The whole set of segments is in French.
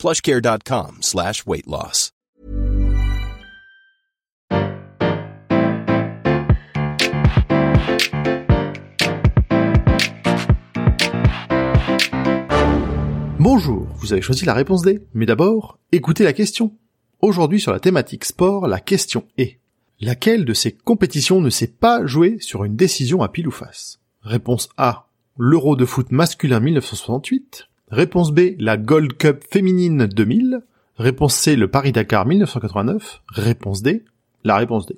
plushcare.com slash weight. Bonjour, vous avez choisi la réponse D. Mais d'abord, écoutez la question. Aujourd'hui sur la thématique sport, la question est Laquelle de ces compétitions ne s'est pas jouée sur une décision à pile ou face? Réponse A, l'Euro de foot masculin 1968. Réponse B, la Gold Cup féminine 2000. Réponse C, le Paris-Dakar 1989. Réponse D, la réponse D.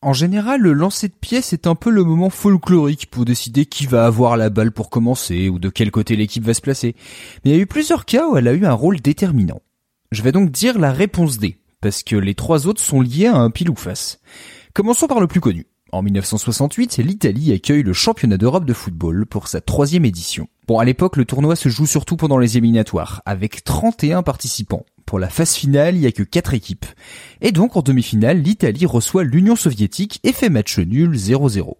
En général, le lancer de pièces est un peu le moment folklorique pour décider qui va avoir la balle pour commencer ou de quel côté l'équipe va se placer. Mais il y a eu plusieurs cas où elle a eu un rôle déterminant. Je vais donc dire la réponse D, parce que les trois autres sont liés à un pile ou face. Commençons par le plus connu. En 1968, l'Italie accueille le championnat d'Europe de football pour sa troisième édition. Bon, à l'époque, le tournoi se joue surtout pendant les éliminatoires, avec 31 participants. Pour la phase finale, il n'y a que 4 équipes. Et donc, en demi-finale, l'Italie reçoit l'Union soviétique et fait match nul 0-0.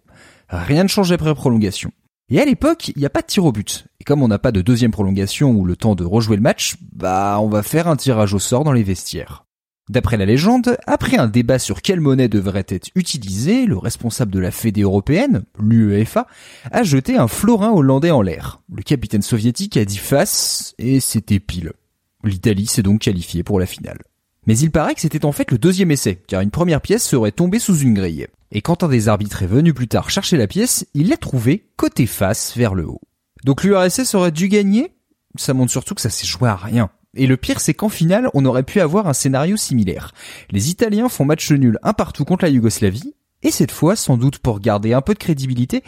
Rien ne change après prolongation. Et à l'époque, il n'y a pas de tir au but. Et comme on n'a pas de deuxième prolongation ou le temps de rejouer le match, bah on va faire un tirage au sort dans les vestiaires. D'après la légende, après un débat sur quelle monnaie devrait être utilisée, le responsable de la Fédé européenne, l'UEFA, a jeté un florin hollandais en l'air. Le capitaine soviétique a dit face, et c'était pile. L'Italie s'est donc qualifiée pour la finale. Mais il paraît que c'était en fait le deuxième essai, car une première pièce serait tombée sous une grille. Et quand un des arbitres est venu plus tard chercher la pièce, il l'a trouvée côté face vers le haut. Donc l'URSS aurait dû gagner? Ça montre surtout que ça s'est joué à rien. Et le pire, c'est qu'en finale, on aurait pu avoir un scénario similaire. Les Italiens font match nul un partout contre la Yougoslavie, et cette fois, sans doute pour garder un peu de crédibilité,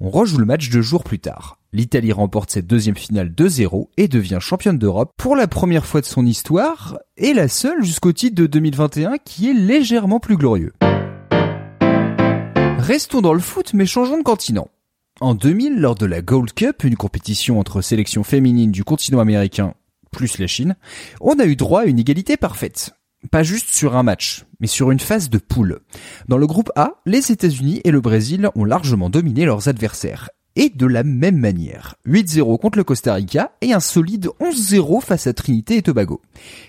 on rejoue le match deux jours plus tard. L'Italie remporte cette deuxième finale 2-0 et devient championne d'Europe pour la première fois de son histoire, et la seule jusqu'au titre de 2021 qui est légèrement plus glorieux. Restons dans le foot, mais changeons de continent. En 2000, lors de la Gold Cup, une compétition entre sélections féminines du continent américain plus la Chine, on a eu droit à une égalité parfaite. Pas juste sur un match, mais sur une phase de poule. Dans le groupe A, les États-Unis et le Brésil ont largement dominé leurs adversaires. Et de la même manière. 8-0 contre le Costa Rica et un solide 11-0 face à Trinité et Tobago.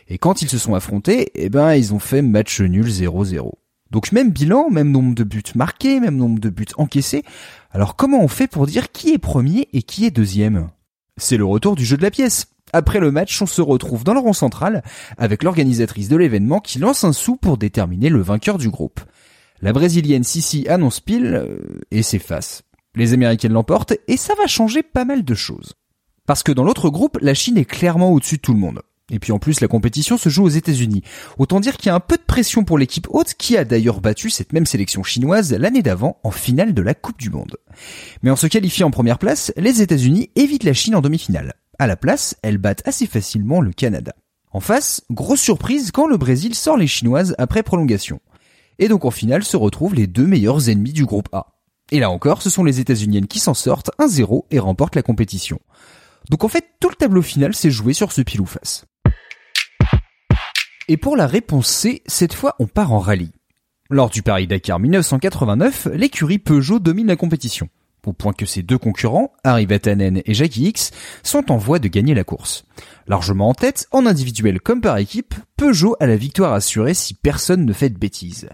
Et quand ils se sont affrontés, eh ben, ils ont fait match nul 0-0. Donc même bilan, même nombre de buts marqués, même nombre de buts encaissés. Alors comment on fait pour dire qui est premier et qui est deuxième? C'est le retour du jeu de la pièce. Après le match, on se retrouve dans le rond central avec l'organisatrice de l'événement qui lance un sou pour déterminer le vainqueur du groupe. La brésilienne Sissi annonce pile euh, et s'efface. Les américaines l'emportent et ça va changer pas mal de choses. Parce que dans l'autre groupe, la Chine est clairement au-dessus de tout le monde. Et puis en plus, la compétition se joue aux États-Unis. Autant dire qu'il y a un peu de pression pour l'équipe haute qui a d'ailleurs battu cette même sélection chinoise l'année d'avant en finale de la Coupe du Monde. Mais en se qualifiant en première place, les États-Unis évitent la Chine en demi-finale. À la place, elles battent assez facilement le Canada. En face, grosse surprise quand le Brésil sort les Chinoises après prolongation. Et donc en finale se retrouvent les deux meilleurs ennemis du groupe A. Et là encore, ce sont les États-Uniennes qui s'en sortent 1-0 et remportent la compétition. Donc en fait, tout le tableau final s'est joué sur ce pile ou face. Et pour la réponse C, cette fois on part en rallye. Lors du Paris-Dakar 1989, l'écurie Peugeot domine la compétition au point que ses deux concurrents, Harry Vatanen et Jackie X, sont en voie de gagner la course. Largement en tête, en individuel comme par équipe, Peugeot a la victoire assurée si personne ne fait de bêtises.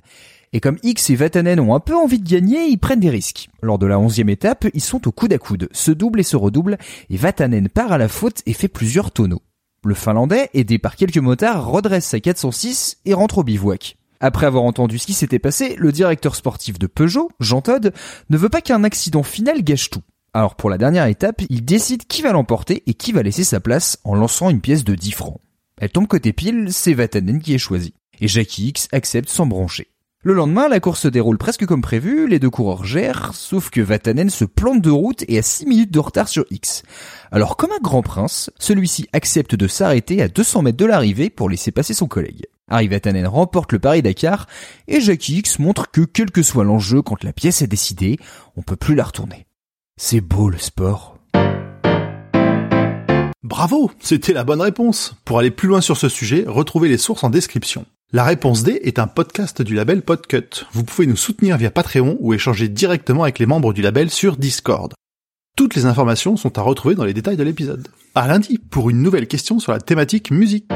Et comme X et Vatanen ont un peu envie de gagner, ils prennent des risques. Lors de la onzième étape, ils sont au coude à coude, se doublent et se redoublent, et Vatanen part à la faute et fait plusieurs tonneaux. Le Finlandais, aidé par quelques motards, redresse sa 406 et rentre au bivouac. Après avoir entendu ce qui s'était passé, le directeur sportif de Peugeot, Jean Todd, ne veut pas qu'un accident final gâche tout. Alors pour la dernière étape, il décide qui va l'emporter et qui va laisser sa place en lançant une pièce de 10 francs. Elle tombe côté pile, c'est Vatanen qui est choisi. Et Jackie X accepte sans broncher. Le lendemain, la course se déroule presque comme prévu, les deux coureurs gèrent, sauf que Vatanen se plante de route et a 6 minutes de retard sur X. Alors comme un grand prince, celui-ci accepte de s'arrêter à 200 mètres de l'arrivée pour laisser passer son collègue. Harry Vatanen remporte le Paris-Dakar et Jackie X montre que quel que soit l'enjeu quand la pièce est décidée, on peut plus la retourner. C'est beau le sport. Bravo, c'était la bonne réponse. Pour aller plus loin sur ce sujet, retrouvez les sources en description. La réponse D est un podcast du label Podcut. Vous pouvez nous soutenir via Patreon ou échanger directement avec les membres du label sur Discord. Toutes les informations sont à retrouver dans les détails de l'épisode. À lundi pour une nouvelle question sur la thématique musique.